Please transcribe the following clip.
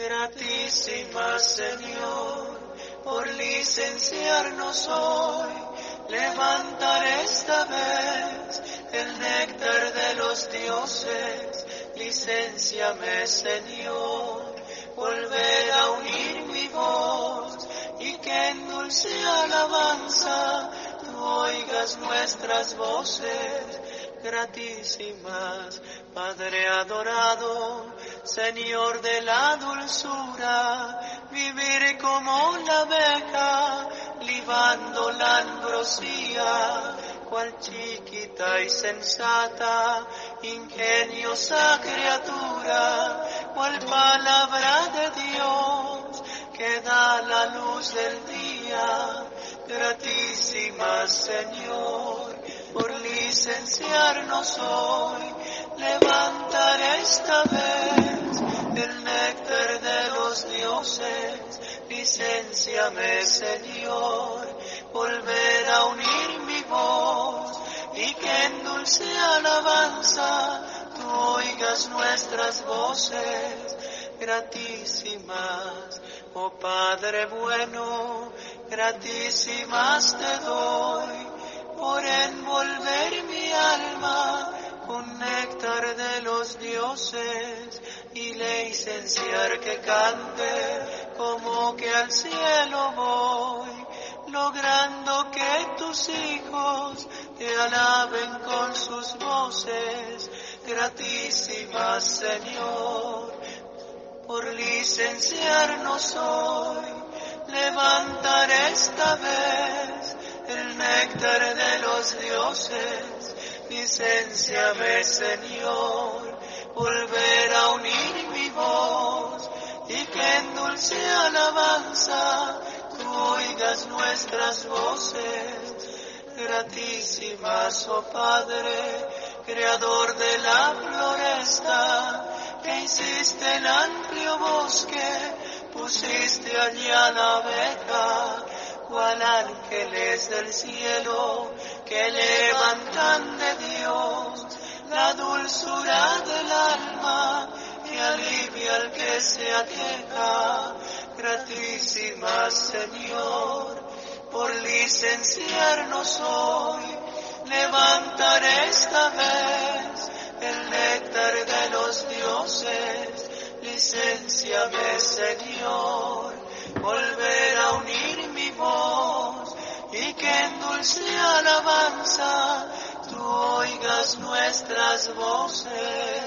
Gratísima Señor, por licenciarnos hoy, levantar esta vez el néctar de los dioses. Licenciame, Señor, volver a unir mi voz y que en dulce alabanza tú oigas nuestras voces gratísimas. Padre adorado, Señor de la dulzura, vivir como la abeja, libando la ambrosía, cual chiquita y sensata, ingeniosa criatura, cual palabra de Dios, que da la luz del día, gratísima Señor, por licenciarnos hoy, levantar esta vez el néctar de los dioses, licenciame Señor, volver a unir mi voz y que en dulce alabanza tú oigas nuestras voces gratísimas, oh Padre bueno, gratísimas te doy por envolver mi alma con néctar de los dioses y licenciar que cante como que al cielo voy, logrando que tus hijos te alaben con sus voces, gratísimas Señor, por licenciarnos hoy, levantar esta vez néctar de los dioses, licenciame Señor, volver a unir mi voz y que en dulce alabanza tú oigas nuestras voces, gratísimas, oh Padre, creador de la floresta, que hiciste el amplio bosque, pusiste allí a la abeja, cual ángeles del cielo que levantan de Dios la dulzura del alma que alivia al que se aqueja. Gratísima Señor, por licenciarnos hoy, levantar esta vez el néctar de los dioses. Licenciame Señor, volver a unir dulce alabanza tú oigas nuestras voces.